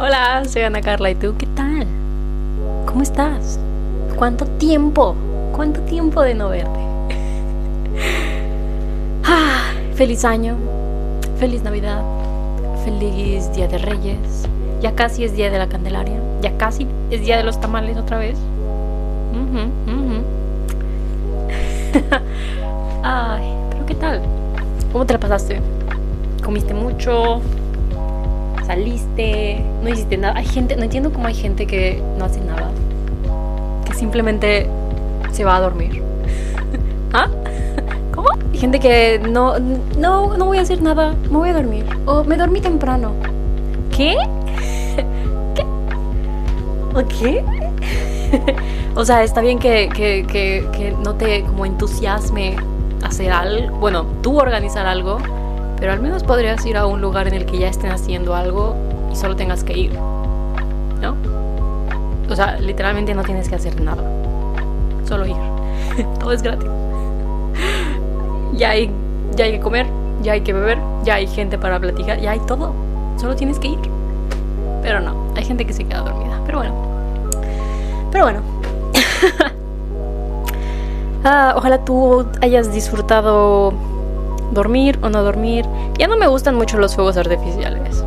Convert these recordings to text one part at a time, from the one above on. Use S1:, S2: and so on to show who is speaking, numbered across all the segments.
S1: Hola, soy Ana Carla y tú, ¿qué tal? ¿Cómo estás? ¿Cuánto tiempo? ¿Cuánto tiempo de no verte? ah, feliz año, feliz Navidad, feliz Día de Reyes. Ya casi es Día de la Candelaria, ya casi es Día de los Tamales otra vez. Ujú, ujú. Ay, pero ¿qué tal? ¿Cómo te la pasaste? ¿Comiste mucho? ¿Saliste? ¿No hiciste nada? Hay gente, no entiendo cómo hay gente que no hace nada. Que simplemente se va a dormir. ¿Ah? ¿Cómo? Hay gente que no, no, no voy a hacer nada, me voy a dormir. O me dormí temprano. ¿Qué? ¿Qué? ¿O qué? o sea, está bien que, que, que, que no te como entusiasme hacer algo, bueno, tú organizar algo, pero al menos podrías ir a un lugar en el que ya estén haciendo algo y solo tengas que ir, ¿no? O sea, literalmente no tienes que hacer nada, solo ir. Todo es gratis. Ya hay, ya hay que comer, ya hay que beber, ya hay gente para platicar, ya hay todo. Solo tienes que ir. Pero no, hay gente que se queda dormida. Pero bueno. Pero bueno. Ah, ojalá tú hayas disfrutado dormir o no dormir. Ya no me gustan mucho los fuegos artificiales.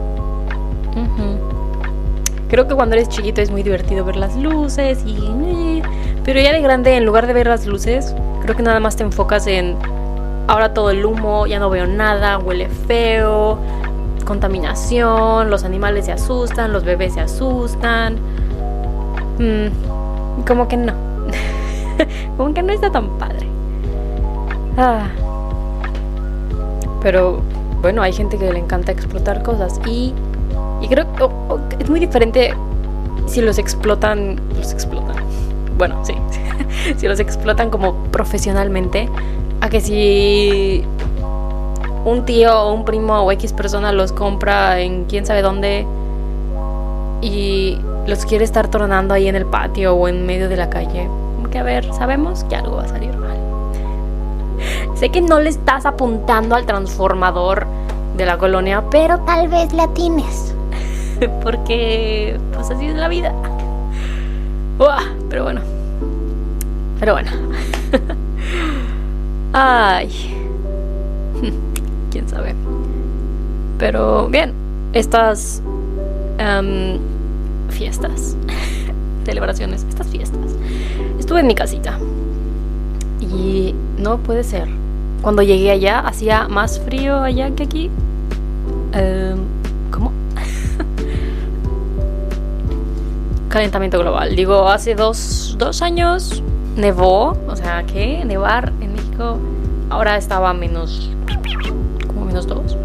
S1: Creo que cuando eres chiquito es muy divertido ver las luces eh, Pero ya de grande, en lugar de ver las luces, creo que nada más te enfocas en... Ahora todo el humo, ya no veo nada, huele feo, contaminación, los animales se asustan, los bebés se asustan. Mm, como que no. como que no está tan padre. Ah. Pero bueno, hay gente que le encanta explotar cosas y, y creo que es muy diferente si los explotan, los explotan. Bueno, sí, si los explotan como profesionalmente, a que si un tío o un primo o X persona los compra en quién sabe dónde y los quiere estar tornando ahí en el patio o en medio de la calle. Que a ver, sabemos que algo va a salir mal. Sé que no le estás apuntando al transformador de la colonia, pero tal vez le atines. Porque, pues así es la vida. Uah, pero bueno. Pero bueno. Ay. Quién sabe. Pero bien, estas em, fiestas, celebraciones, estas fiestas. Estuve en mi casita y no puede ser. Cuando llegué allá hacía más frío allá que aquí. Em, ¿Cómo? Calentamiento global. Digo, hace dos, dos años nevó. O sea, ¿qué? Nevar en México. Ahora estaba menos. como menos dos.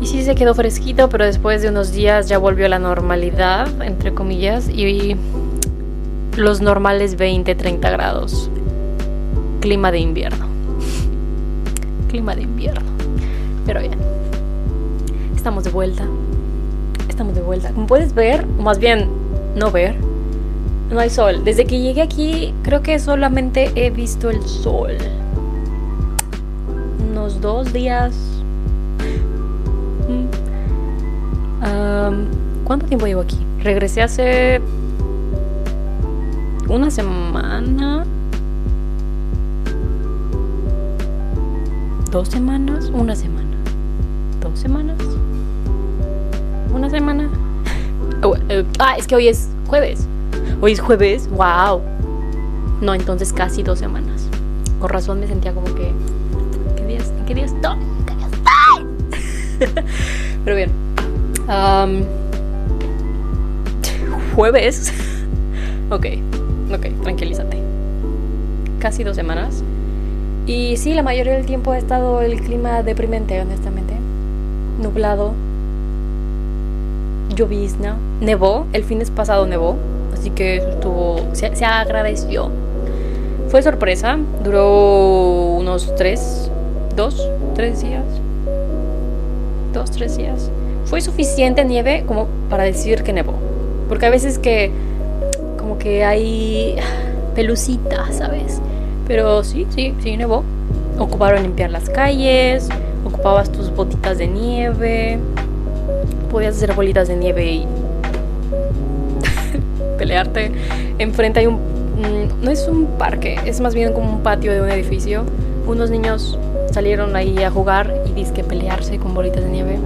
S1: Y sí se quedó fresquito, pero después de unos días ya volvió a la normalidad, entre comillas. Y los normales 20, 30 grados. Clima de invierno. Clima de invierno. Pero bien. Estamos de vuelta. Estamos de vuelta. Como puedes ver, o más bien no ver, no hay sol. Desde que llegué aquí, creo que solamente he visto el sol. Unos dos días. Am, ¿Cuánto tiempo llevo aquí? Regresé hace una semana. ¿Dos semanas? Una semana. ¿Dos semanas? ¿Una semana? Oh, eh, ah, es que hoy es jueves. Hoy es jueves. ¡Wow! No, entonces casi dos semanas. Con razón me sentía como que. ¿Qué días? ¿Qué días estoy? ¿Qué días estoy? Pero bien. Am, jueves. ok, ok, tranquilízate. Casi dos semanas. Y sí, la mayoría del tiempo ha estado el clima deprimente, honestamente. Nublado. Llovizna. Nevó. El fin pasado nevó. Así que eso estuvo. Se, se agradeció. Fue sorpresa. Duró unos tres. Dos, tres días. Dos, tres días. Fue suficiente nieve como para decir que nevó. Porque a veces que. Como que hay. Pelucita, ¿sabes? Pero sí, sí, sí, nevó. Ocuparon limpiar las calles, ocupabas tus botitas de nieve. podías hacer bolitas de nieve y pelearte. Enfrente hay un... mm, No es un parque, es más bien como un patio de un edificio. Unos niños salieron ahí a jugar y disque pelearse con bolitas de nieve.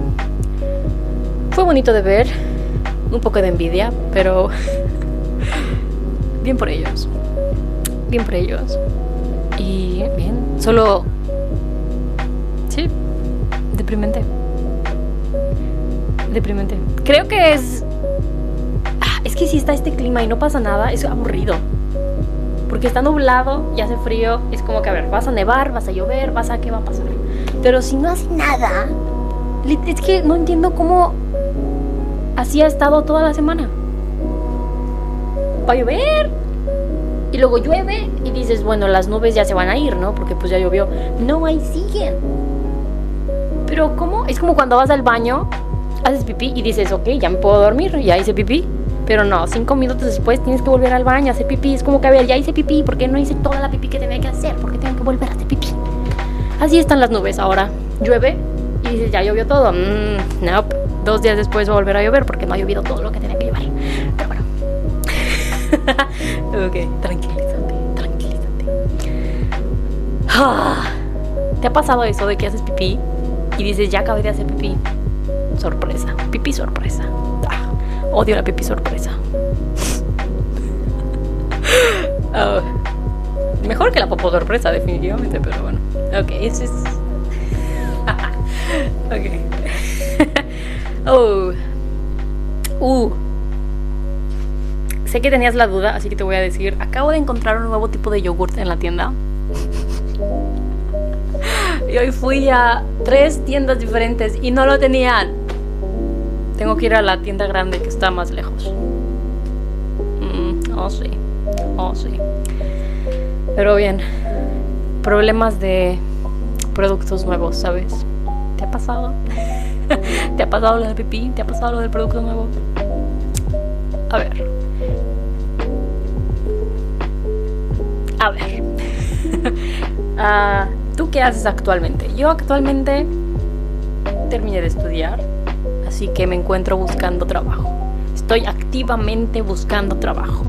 S1: Fue bonito de ver, un poco de envidia, pero bien por ellos. Bien por ellos. Y bien, solo... Sí, deprimente. Deprimente. Creo que es... Ah, Es que si está este clima y no pasa nada, es aburrido. Porque está nublado y hace frío, es como que, a ver, vas a nevar, vas a llover, vas a... ¿Qué va a pasar? Pero si no hace nada, es que no entiendo cómo así ha estado toda la semana. Va a llover y luego llueve y dices, bueno, las nubes ya se van a ir, ¿no? Porque pues ya llovió. No, ahí siguen. Pero ¿cómo? Es como cuando vas al baño, haces pipí y dices, ok, ya me puedo dormir, ya hice pipí. Pero no, cinco minutos después tienes que volver al baño hacer pipí. Es como que, a ver, ya hice pipí, ¿por qué no hice toda la pipí que tenía que hacer? ¿Por qué tengo que volver a hacer pipí? Así están las nubes ahora. Llueve y dices, ya llovió todo. Mm, no, dos días después va a volver a llover porque no ha llovido todo lo que tenía que llover. Pero bueno. Ok, tranquilízate, tranquilízate. Ah, ¿Te ha pasado eso de que haces pipí y dices, ya acabé de hacer pipí? Sorpresa, pipí sorpresa. Ah, odio la pipí sorpresa. Ah, mejor que la popó sorpresa, definitivamente, pero bueno. Ok, eso es. ok. oh. Uh. Sé que tenías la duda, así que te voy a decir, acabo de encontrar un nuevo tipo de yogurt en la tienda. Y hoy fui a tres tiendas diferentes y no lo tenían. Tengo que ir a la tienda grande que está más lejos. Mm, oh, sí. Oh, sí. Pero bien. Problemas de productos nuevos, ¿sabes? ¿Te ha pasado? ¿Te ha pasado lo del pipí? ¿Te ha pasado lo del producto nuevo? A ver. A ver. Ah, ¿Tú qué haces actualmente? Yo actualmente terminé de estudiar, así que me encuentro buscando trabajo. Estoy activamente buscando trabajo.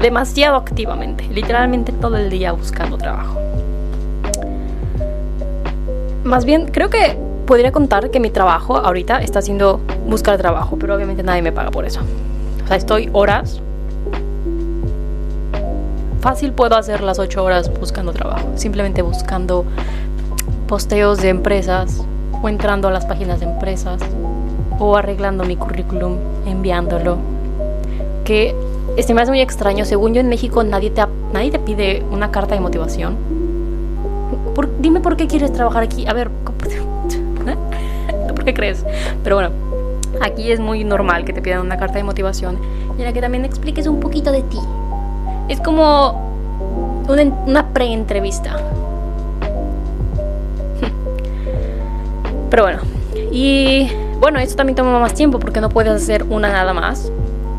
S1: Demasiado activamente. Literalmente todo el día buscando trabajo. Más bien, creo que podría contar que mi trabajo ahorita está siendo buscar trabajo, pero obviamente nadie me paga por eso. O sea, estoy horas. Fácil puedo hacer las 8 horas buscando trabajo. Simplemente buscando posteos de empresas o entrando a las páginas de empresas o arreglando mi currículum, enviándolo. Que este me muy extraño. Según yo en México nadie te, nadie te pide una carta de motivación. Por- dime por qué quieres trabajar aquí. A ver, ¿cómo- ¿eh? ¿por qué crees? Pero bueno, aquí es muy normal que te pidan una carta de motivación y en la que también expliques un poquito de ti. Es como una, una pre-entrevista. Pero bueno, y bueno, esto también toma más tiempo porque no puedes hacer una nada más.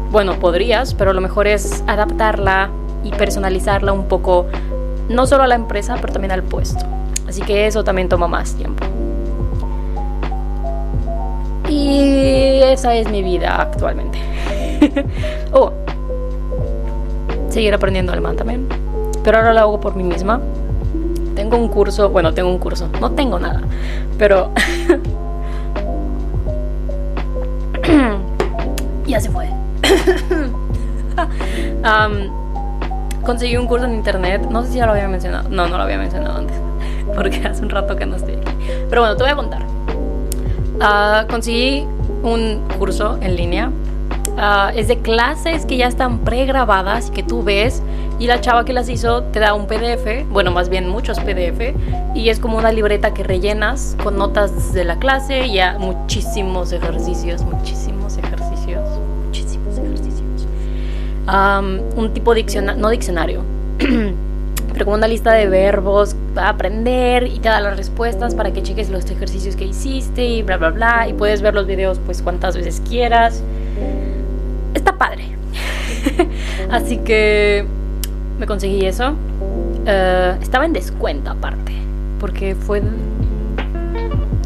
S1: Bueno, podrías, pero lo mejor es adaptarla y personalizarla un poco, no solo a la empresa, pero también al puesto. Así que eso también toma más tiempo. Y esa es mi vida actualmente. oh, seguir aprendiendo alemán también. Pero ahora lo hago por mí misma. Tengo un curso, bueno, tengo un curso, no tengo nada, pero ya se fue. Am, conseguí un curso en internet, no sé si ya lo había mencionado, no, no lo había mencionado antes, porque hace un rato que no estoy aquí. Pero bueno, te voy a contar. Ah, conseguí un curso en línea. Ah, es de clases que ya están pregrabadas que tú ves y la chava que las hizo te da un PDF, bueno, más bien muchos PDF y es como una libreta que rellenas con notas de la clase y ya muchísimos ejercicios, muchísimos ejercicios, muchísimos ejercicios. Un tipo diccionario, no diccionario, pero como una lista de verbos para aprender y te da las respuestas para que cheques los ejercicios que hiciste y bla bla bla y puedes ver los videos pues cuantas veces quieras. Padre. Así que me conseguí eso. Eh, estaba en descuento aparte, porque fue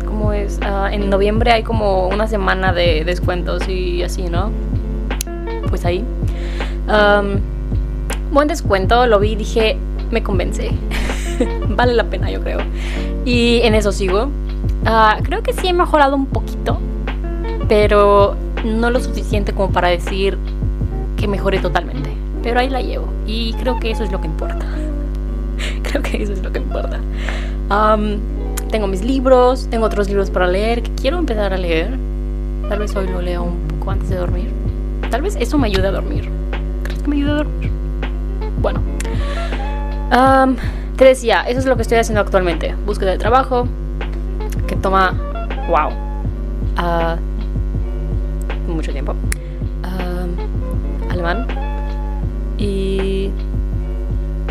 S1: ¿cómo es? Ah, en noviembre hay como una semana de descuentos y así, ¿no? Pues ahí. buen descuento, lo vi y dije, me convence. vale la pena, yo creo. Y en eso sigo. Ah, creo que sí he mejorado un poquito, pero no lo suficiente como para decir que mejore totalmente. Pero ahí la llevo y creo que eso es lo que importa. creo que eso es lo que importa. tengo mis libros, tengo otros libros para leer que quiero empezar a leer. Tal vez hoy lo leo un poco antes de dormir. Tal vez eso me ayude a dormir. ¿Crees que me ayude a dormir? Bueno. te decía, eso es lo que estoy haciendo actualmente. Búsqueda de trabajo, que toma, wow, uh, mucho tiempo. Y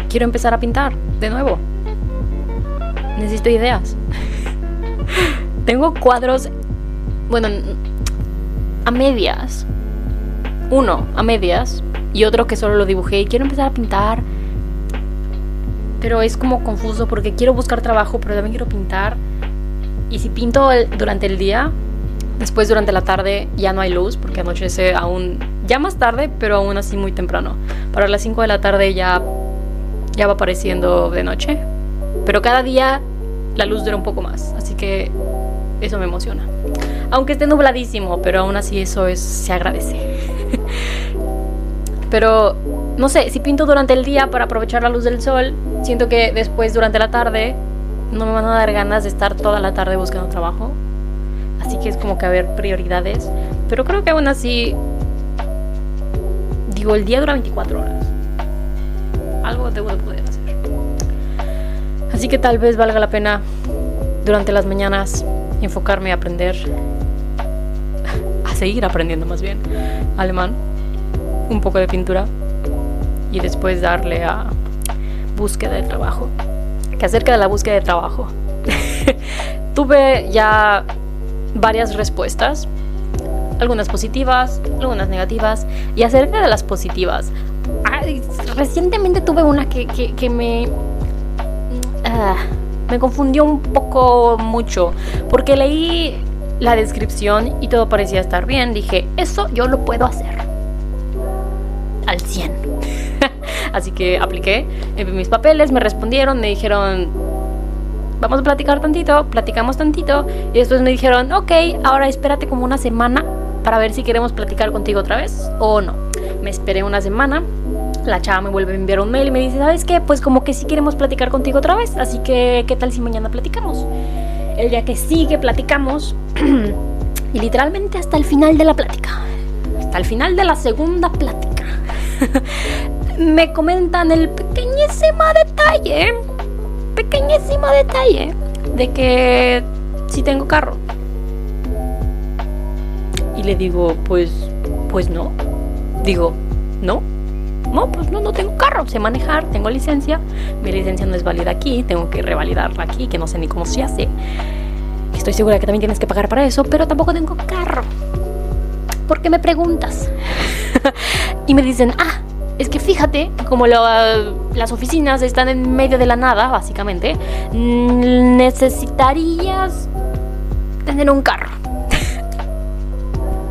S1: quiero empezar a pintar de nuevo. Necesito ideas. Tengo cuadros, bueno, a medias. Uno a medias y otro que solo lo dibujé y quiero empezar a pintar. Pero es como confuso porque quiero buscar trabajo, pero también quiero pintar. Y si pinto durante el día, después durante la tarde ya no hay luz porque anochece aún, ya más tarde, pero aún así muy temprano. Para las 5 de la tarde ya, ya va apareciendo de noche. Pero cada día la luz dura un poco más, así que eso me emociona. Aunque esté nubladísimo, pero aún así eso es, se agradece. pero no sé, si pinto durante el día para aprovechar la luz del sol, siento que después durante la tarde no me van a dar ganas de estar toda la tarde buscando trabajo. Que es como que haber prioridades. Pero creo que aún así, digo, el día dura 24 horas. Algo debo de poder hacer. Así que tal vez valga la pena durante las mañanas enfocarme a aprender, a seguir aprendiendo más bien alemán, un poco de pintura y después darle a búsqueda de trabajo que acerca de la búsqueda de trabajo. Tuve ya varias respuestas, algunas positivas, algunas negativas, y acerca de las positivas, recientemente tuve una que, que, me... Ah, me confundió un poco mucho, porque leí la descripción y todo parecía estar bien. Dije, eso yo lo puedo hacer. Al 100. Así que apliqué, mis papeles, me respondieron, me dijeron, vamos a platicar tantito, platicamos tantito, y después me dijeron, ok, ahora espérate como una semana para ver si queremos platicar contigo otra vez o no. Me esperé una semana, la chava me vuelve a enviar un mail y me dice, ¿sabes qué? Pues como que sí queremos platicar contigo otra vez, así que ¿qué tal si mañana platicamos? El día que sigue platicamos, y literalmente hasta el final de la plática, hasta el final de la segunda plática, me comentan el pequeñísimo detalle, pequeñísimo detalle de que si tengo carro. Y le digo, pues, pues no. Digo, no. No, pues no, no tengo carro, sé manejar, tengo licencia. Mi licencia no es válida aquí, tengo que revalidarla aquí, que no sé ni cómo se hace. Estoy segura que también tienes que pagar para eso, pero tampoco tengo carro. ¿Por qué me preguntas? y me dicen, ah, es que fíjate, como las oficinas están en medio de la nada, básicamente, necesitarías tener un carro.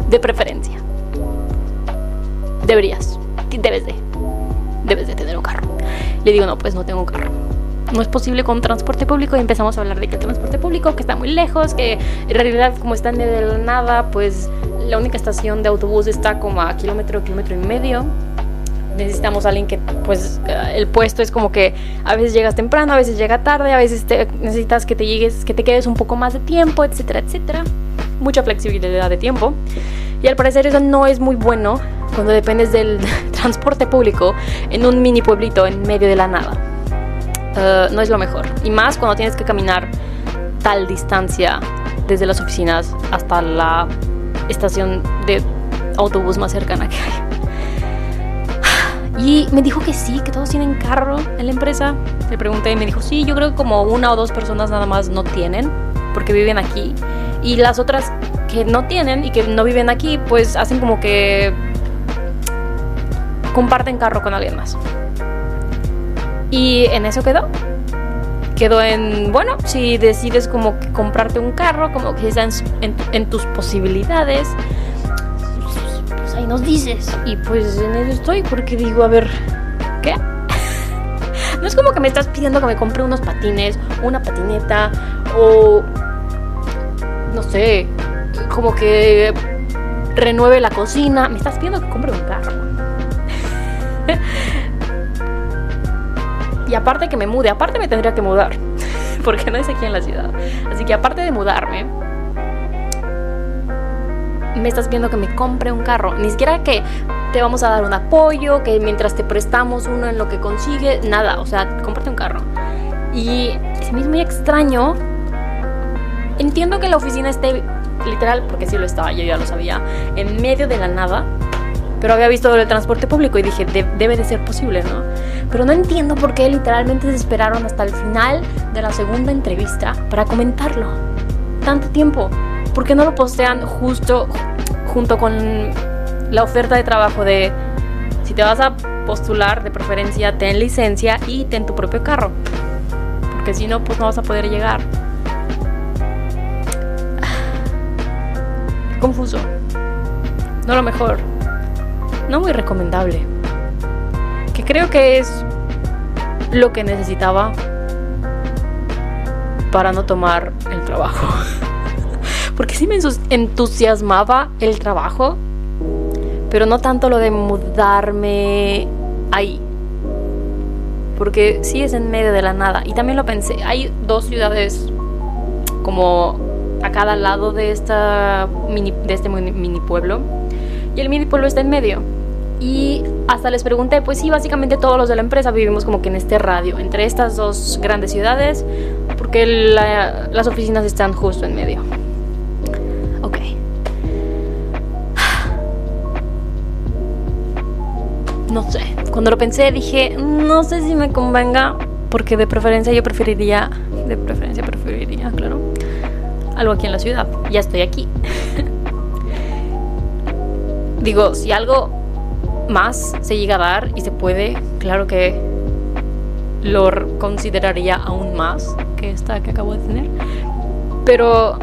S1: de preferencia. Deberías. Debes de. Debes de tener un carro. Le digo, no, pues no tengo un carro. No es posible con transporte público y empezamos a hablar de que el transporte público, que está muy lejos, que en realidad como está en medio de la nada, pues la única estación de autobús está como a kilómetro, kilómetro y medio necesitamos alguien que pues eh, el puesto es como que a veces llegas temprano, a veces llega tarde, a veces necesitas que te llegues, que te quedes un poco más de tiempo, etcétera, etcétera. Mucha flexibilidad de tiempo. Y al parecer eso no es muy bueno cuando dependes del transporte público en un mini pueblito en medio de la nada. Eh, no es lo mejor. Y más cuando tienes que caminar tal distancia desde las oficinas hasta la estación de autobús más cercana que hay. Y me dijo que sí, que todos tienen carro en la empresa. Le pregunté y me dijo, sí, yo creo que como una o dos personas nada más no tienen, porque viven aquí. Y las otras que no tienen y que no viven aquí, pues hacen como que comparten carro con alguien más. Y en eso quedó. quedó en, bueno, si decides como comprarte un carro, como que está en, tus posibilidades, ahí nos dices. Y pues en eso estoy, porque digo, a ver, ¿qué? no es como que me estás pidiendo que me compre unos patines, una patineta, o no sé, como que renueve la cocina. Me estás pidiendo que compre un carro. y aparte que me mude, aparte me tendría que mudar, porque no es aquí en la ciudad. Así que aparte de mudarme, me estás viendo que me compre un carro. Ni siquiera que te vamos a dar un apoyo, que mientras te prestamos uno en lo que consigue, nada. O sea, cómprate un carro. Y es muy extraño. Entiendo que la oficina esté literal, porque sí lo estaba, yo ya lo sabía, en medio de la nada. Pero había visto el transporte público y dije, debe de ser posible, ¿no? Pero no entiendo por qué literalmente se esperaron hasta el final de la segunda entrevista para comentarlo. Tanto tiempo. ¿Por qué no lo postean justo junto con la oferta de trabajo de si te vas a postular, de preferencia ten licencia y ten tu propio carro? Porque si no, pues no vas a poder llegar. confuso. No lo mejor. No muy recomendable. Que creo que es lo que necesitaba para no tomar el trabajo. Porque sí me entusiasmaba el trabajo, pero no tanto lo de mudarme ahí. Porque sí es en medio de la nada. Y también lo pensé, hay dos ciudades como a cada lado de, esta de este mini pueblo. Y el mini pueblo está en medio. Y hasta les pregunté, pues sí, básicamente todos los de la empresa vivimos como que en este radio, entre estas dos grandes ciudades, porque las oficinas están justo en medio. Ok. No sé, cuando lo pensé dije, no sé si me convenga, porque de preferencia yo preferiría, de preferencia preferiría, claro, algo aquí en la ciudad. Ya estoy aquí. Digo, si algo más se llega a dar y se puede, claro que lo consideraría aún más que esta que acabo de tener. Pero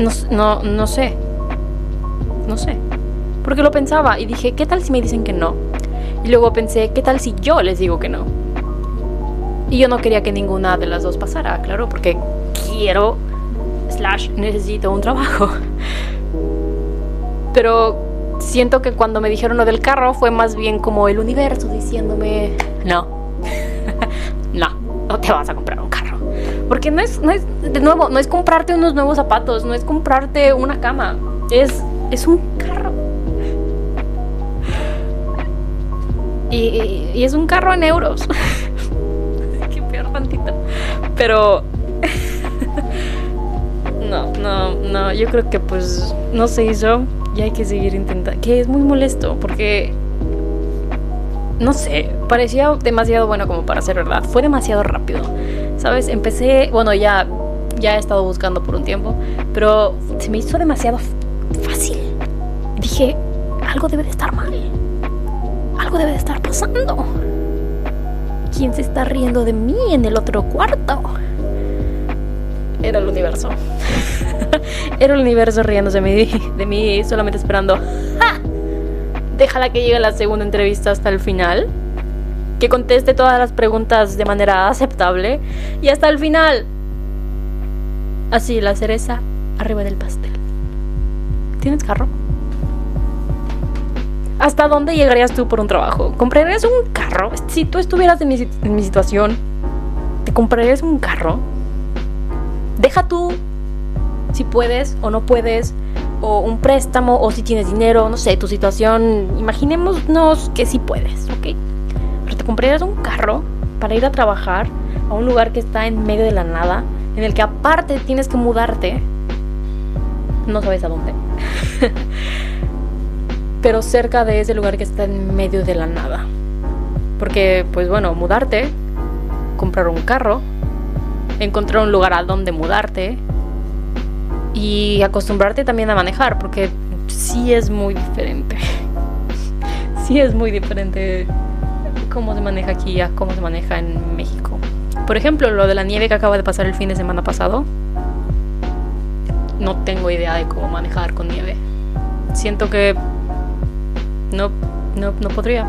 S1: no, no, no sé. No sé. Porque lo pensaba y dije, ¿qué tal si me dicen que no? Y luego pensé, ¿qué tal si yo les digo que no? Y yo no quería que ninguna de las dos pasara, claro, porque quiero necesito un trabajo. Pero siento que cuando me dijeron lo del carro fue más bien como el universo diciéndome, no, no, no te vas a. Porque no es, no es, de nuevo, no es comprarte unos nuevos zapatos, no es comprarte una cama, es, es un carro. Y, y es un carro en euros. Qué peor tantito. Pero no, no, no, yo creo que pues no se hizo y hay que seguir intentando. Que es muy molesto porque, no sé, parecía demasiado bueno como para ser verdad. Fue demasiado rápido, ¿sabes? Empecé, bueno, ya, ya he estado buscando por un tiempo, pero se me hizo demasiado fácil. Dije, algo debe de estar mal. Algo debe de estar pasando. ¿Quién se está riendo de mí en el otro cuarto? Era el universo. Era el universo riéndose de mí, de mí solamente esperando. Déjala que llegue la segunda entrevista hasta el final. Que conteste todas las preguntas de manera aceptable. Y hasta el final. Así, la cereza arriba del pastel. ¿Tienes carro? ¿Hasta dónde llegarías tú por un trabajo? ¿Comprarías un carro? Si tú estuvieras en mi, situación, ¿te comprarías un carro? Deja tú si puedes o no puedes, o un préstamo, o si tienes dinero, no sé, tu situación. Imaginémonos que sí puedes, ¿ok? Te comprarías un carro para ir a trabajar a un lugar que está en medio de la nada, en el que aparte tienes que mudarte. No sabes a dónde. Pero cerca de ese lugar que está en medio de la nada. Porque, pues bueno, mudarte, comprar un carro, encontrar un lugar a donde mudarte, y acostumbrarte también a manejar, porque sí es muy diferente. sí es muy diferente cómo se maneja aquí a cómo se maneja en México. Por ejemplo, lo de la nieve que acaba de pasar el fin de semana pasado. No tengo idea de cómo manejar con nieve. Siento que no, no, no podría.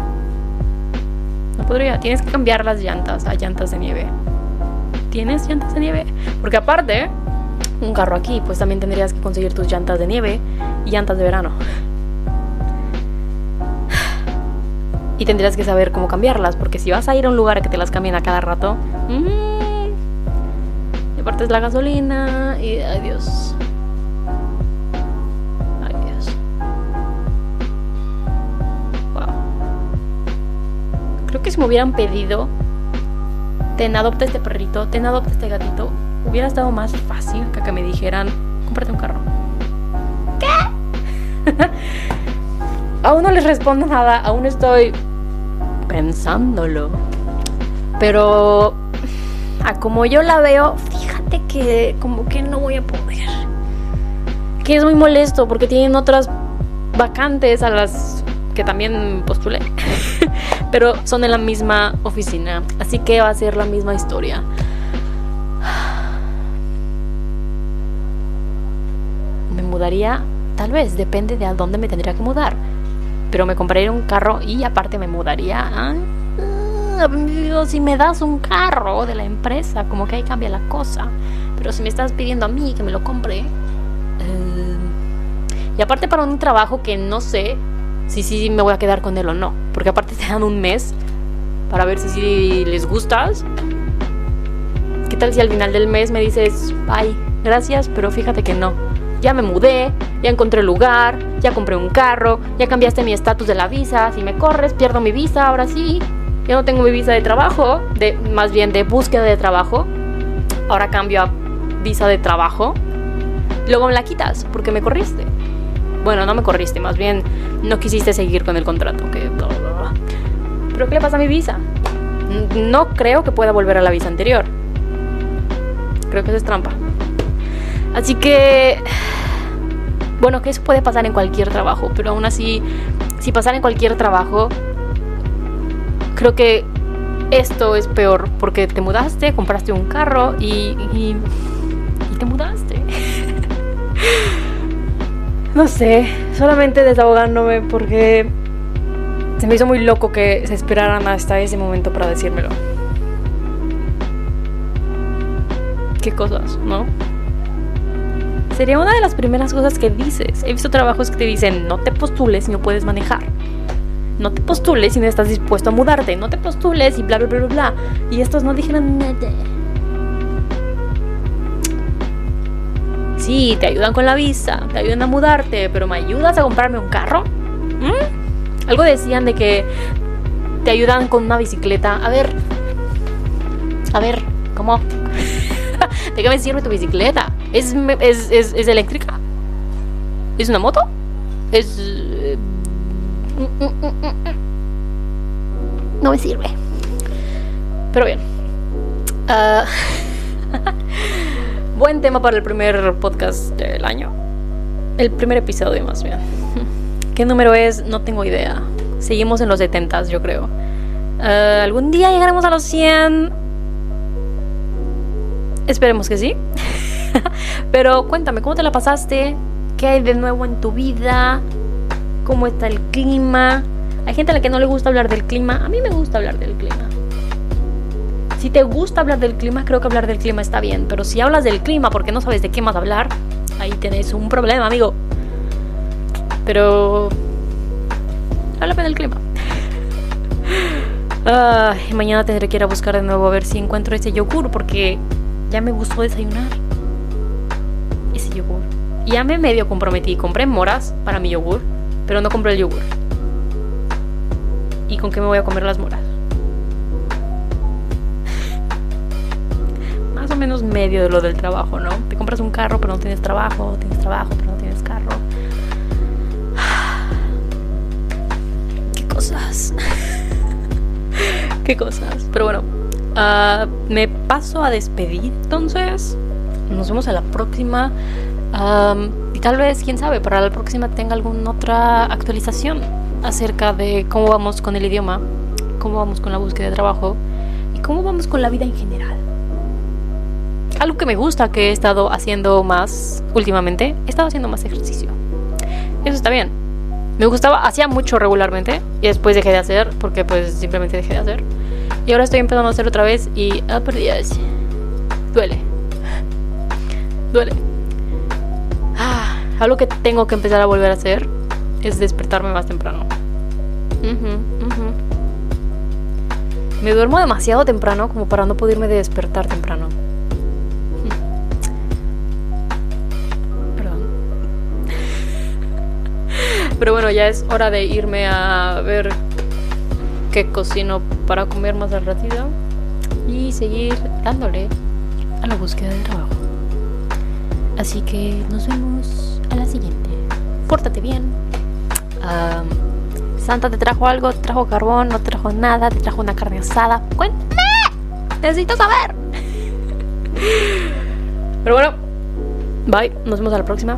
S1: No podría. Tienes que cambiar las llantas a llantas de nieve. ¿Tienes llantas de nieve? Porque aparte, un carro aquí, pues también tendrías que conseguir tus llantas de nieve y llantas de verano. Y tendrías que saber cómo cambiarlas, porque si vas a ir a un lugar que te las cambien a cada rato, mmm, y aparte es la gasolina y adiós. Adiós. Wow. Creo que si me hubieran pedido, ten adopta este perrito, ten adopta este gatito, hubiera estado más fácil que que me dijeran, cómprate un carro. ¿Qué? aún no les respondo nada, aún estoy pensándolo. Pero a como yo la veo, fíjate que como que no voy a poder. Que es muy molesto porque tienen otras vacantes a las que también postulé. Pero son en la misma oficina. Así que va a ser la misma historia. Me mudaría, tal vez, depende de a dónde me tendría que mudar pero me compraría un carro y aparte me mudaría. Ah, si me das un carro de la empresa, como que ahí cambia la cosa. Pero si me estás pidiendo a mí que me lo compre. Eh, y aparte para un trabajo que no sé si sí si me voy a quedar con él o no. Porque aparte te dan un mes para ver si, si les gustas. ¿Qué tal si al final del mes me dices, ay, gracias, pero fíjate que no? Ya me mudé, ya encontré lugar, ya compré un carro, ya cambiaste mi estatus de la visa, si me corres pierdo mi visa, ahora sí, ya no tengo mi visa de trabajo, de, más bien de búsqueda de trabajo, ahora cambio a visa de trabajo, luego me la quitas porque me corriste. Bueno, no me corriste, más bien no quisiste seguir con el contrato. Que... Pero ¿qué le pasa a mi visa? No creo que pueda volver a la visa anterior. Creo que eso es trampa. Así que bueno, que eso puede pasar en cualquier trabajo, pero aún así, si pasara en cualquier trabajo, creo que esto es peor porque te mudaste, compraste un carro y, y, te mudaste. no sé, solamente desahogándome porque se me hizo muy loco que se esperaran hasta ese momento para decírmelo. Qué cosas, ¿no? Sería una de las primeras cosas que dices. He visto trabajos que te dicen, no te postules si no puedes manejar. No te postules si no estás dispuesto a mudarte. No te postules y bla, bla, bla, bla. Y estos no dijeron. Sí, te ayudan con la visa, te ayudan a mudarte, pero ¿me ayudas a comprarme un carro? ¿Mm? Algo decían de que te ayudan con una bicicleta. A ver, a ver, ¿cómo? ¿De qué me sirve tu bicicleta? ¿Es, es, es, es eléctrica? ¿Es una moto? ¿Es...? Eh, no me sirve. Pero bien. Uh, buen tema para el primer podcast del año. El primer episodio, más bien. ¿Qué número es? No tengo idea. Seguimos en los 70, yo creo. Uh, ¿Algún día llegaremos a los 100? Esperemos que sí. Pero cuéntame, ¿cómo te la pasaste? ¿Qué hay de nuevo en tu vida? ¿Cómo está el clima? Hay gente a la que no le gusta hablar del clima. A mí me gusta hablar del clima. Si te gusta hablar del clima, creo que hablar del clima está bien. Pero si hablas del clima porque no sabes de qué más hablar, ahí tienes un problema, amigo. Pero... Háblame del clima. mañana tendré que ir a buscar de nuevo a ver si encuentro ese yogur porque ya me gustó desayunar ya me medio comprometí. Compré moras para mi yogur, pero no compré el yogur. ¿Y con qué me voy a comer las moras? Más o menos medio de lo del trabajo, ¿no? Te compras un carro, pero no tienes trabajo. Tienes trabajo, pero no tienes carro. Qué cosas. Qué cosas. Pero bueno, uh, me paso a despedir entonces. Nos vemos a la próxima. Y tal vez, quién sabe, para la próxima tenga alguna otra actualización acerca de cómo vamos con el idioma, cómo vamos con la búsqueda de trabajo y cómo vamos con la vida en general. algo que me gusta que he estado haciendo más últimamente, he estado haciendo más ejercicio. Eso está bien. Me gustaba, hacía mucho regularmente y después dejé de hacer porque pues simplemente dejé de hacer. Y ahora estoy empezando a hacer otra vez y, ah, por Dios, duele. Duele. Algo que tengo que empezar a volver a hacer es despertarme más temprano. Me duermo demasiado temprano como para no poderme despertar temprano. Perdón. Pero bueno, ya es hora de irme a ver qué cocino para comer más al ratito y seguir dándole a la búsqueda de trabajo. Así que nos vemos a la siguiente. Pórtate bien. Santa te trajo algo, te trajo carbón, no te trajo nada, te trajo una carne asada. Cuéntame. Necesito saber. Pero bueno, bye. Nos vemos a la próxima.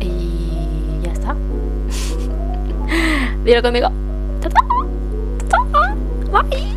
S1: y ya está. Dilo conmigo. Bye.